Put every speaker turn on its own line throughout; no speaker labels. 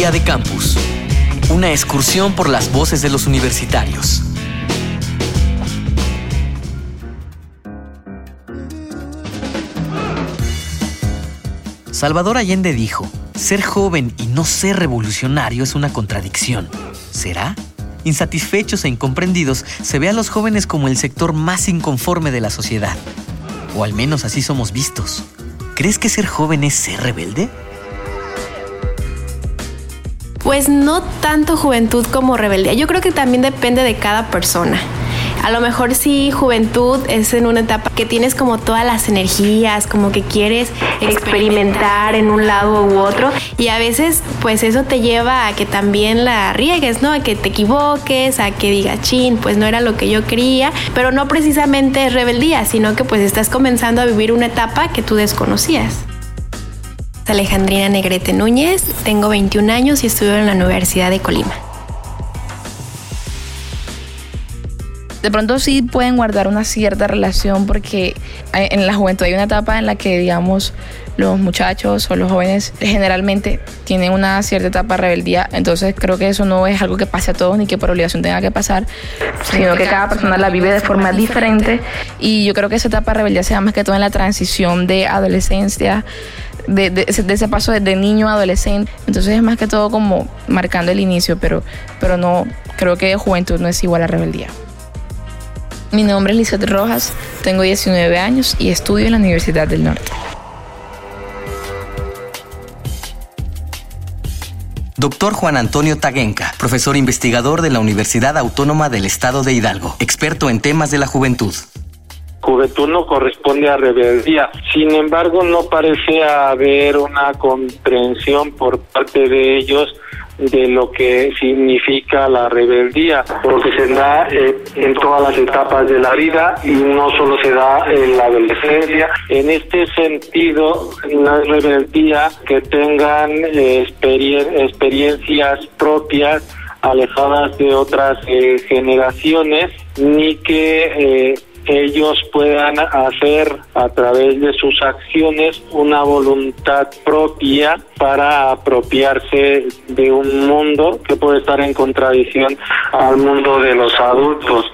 De Campus. Una excursión por las voces de los universitarios. Salvador Allende dijo, ser joven y no ser revolucionario es una contradicción. ¿Será? Insatisfechos e incomprendidos, se ve a los jóvenes como el sector más inconforme de la sociedad. O al menos así somos vistos. ¿Crees que ser joven es ser rebelde?
Pues no tanto juventud como rebeldía. Yo creo que también depende de cada persona. A lo mejor sí, juventud es en una etapa que tienes como todas las energías, como que quieres experimentar en un lado u otro y a veces pues eso te lleva a que también la riegues, ¿no? A que te equivoques, a que digas, chin, pues no era lo que yo quería, pero no precisamente es rebeldía, sino que pues estás comenzando a vivir una etapa que tú desconocías. Alejandrina Negrete Núñez, tengo 21 años y estudio en la Universidad de Colima.
De pronto sí pueden guardar una cierta relación porque en la juventud hay una etapa en la que, digamos, los muchachos o los jóvenes generalmente tienen una cierta etapa de rebeldía, entonces creo que eso no es algo que pase a todos ni que por obligación tenga que pasar, sino que cada persona la vive de forma diferente y yo creo que esa etapa de rebeldía se da más que todo en la transición de adolescencia, de, de, ese paso de, niño a adolescente. Entonces es más que todo como marcando el inicio, pero, pero no, creo que juventud no es igual a rebeldía. Mi nombre es Lizeth Rojas, tengo 19 años y estudio en la Universidad del Norte.
Doctor Juan Antonio Taguenca, profesor investigador de la Universidad Autónoma del Estado de Hidalgo, experto en temas de la juventud.
Juventud no corresponde a rebeldía. Sin embargo, no parece haber una comprensión por parte de ellos de lo que significa la rebeldía, porque se da eh, en todas las etapas de la vida y no solo se da en la adolescencia. En este sentido, una rebeldía que tengan eh, experiencias propias alejadas de otras eh, generaciones, ni que ellos puedan hacer a través de sus acciones una voluntad propia para apropiarse de un mundo que puede estar en contradicción al mundo de los adultos.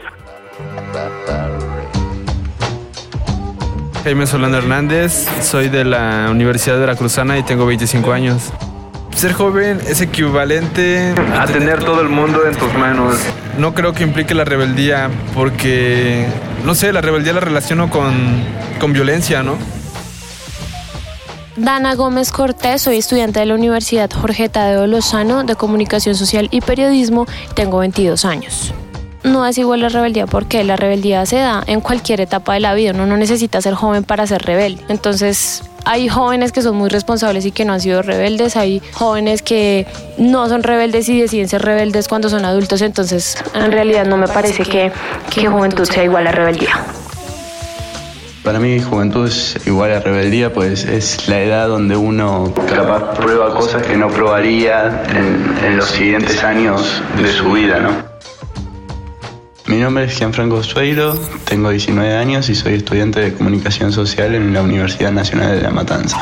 Jaime Solano Hernández, soy de la Universidad Veracruzana y tengo 25 años. Ser joven es equivalente
a tener todo el mundo en tus manos.
No creo que implique la rebeldía porque, no sé, la rebeldía la relaciono con, con violencia, ¿no?
Dana Gómez Cortés, soy estudiante de la Universidad Jorge Tadeo Lozano de Comunicación Social y Periodismo, tengo 22 años. No es igual la rebeldía porque la rebeldía se da en cualquier etapa de la vida, uno no necesita ser joven para ser rebelde. Entonces, hay jóvenes que son muy responsables y que no han sido rebeldes, hay jóvenes que no son rebeldes y deciden ser rebeldes cuando son adultos, entonces en realidad no me parece que, que juventud sea igual a rebeldía.
Para mí juventud es igual a rebeldía, pues es la edad donde uno capaz prueba cosas que no probaría en, en los siguientes años de su vida, ¿no? Mi nombre es Gianfranco Sueiro, tengo 19 años y soy estudiante de Comunicación Social en la Universidad Nacional de La Matanza.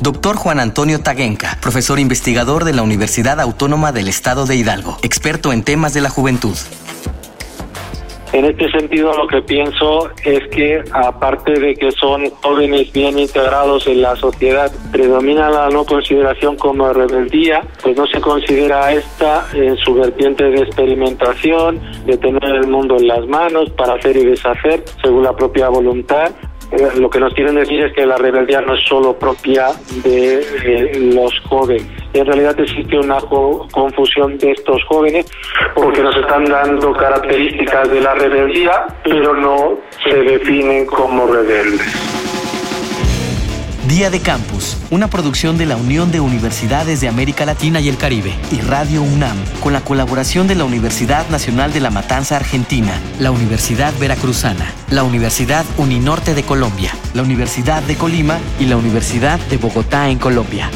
Doctor Juan Antonio Taguenca, profesor investigador de la Universidad Autónoma del Estado de Hidalgo, experto en temas de la juventud.
En este sentido, lo que pienso es que, aparte de que son jóvenes bien integrados en la sociedad, predomina la no consideración como rebeldía, pues no se considera esta en su vertiente de experimentación, de tener el mundo en las manos para hacer y deshacer según la propia voluntad, eh, lo que nos quieren decir es que la rebeldía no es solo propia de eh, los jóvenes. En realidad existe una confusión de estos jóvenes porque nos están dando características de la rebeldía, pero no se definen como rebeldes.
Día de Campus, una producción de la Unión de Universidades de América Latina y el Caribe y Radio UNAM, con la colaboración de la Universidad Nacional de La Matanza Argentina, la Universidad Veracruzana, la Universidad Uninorte de Colombia, la Universidad de Colima y la Universidad de Bogotá en Colombia.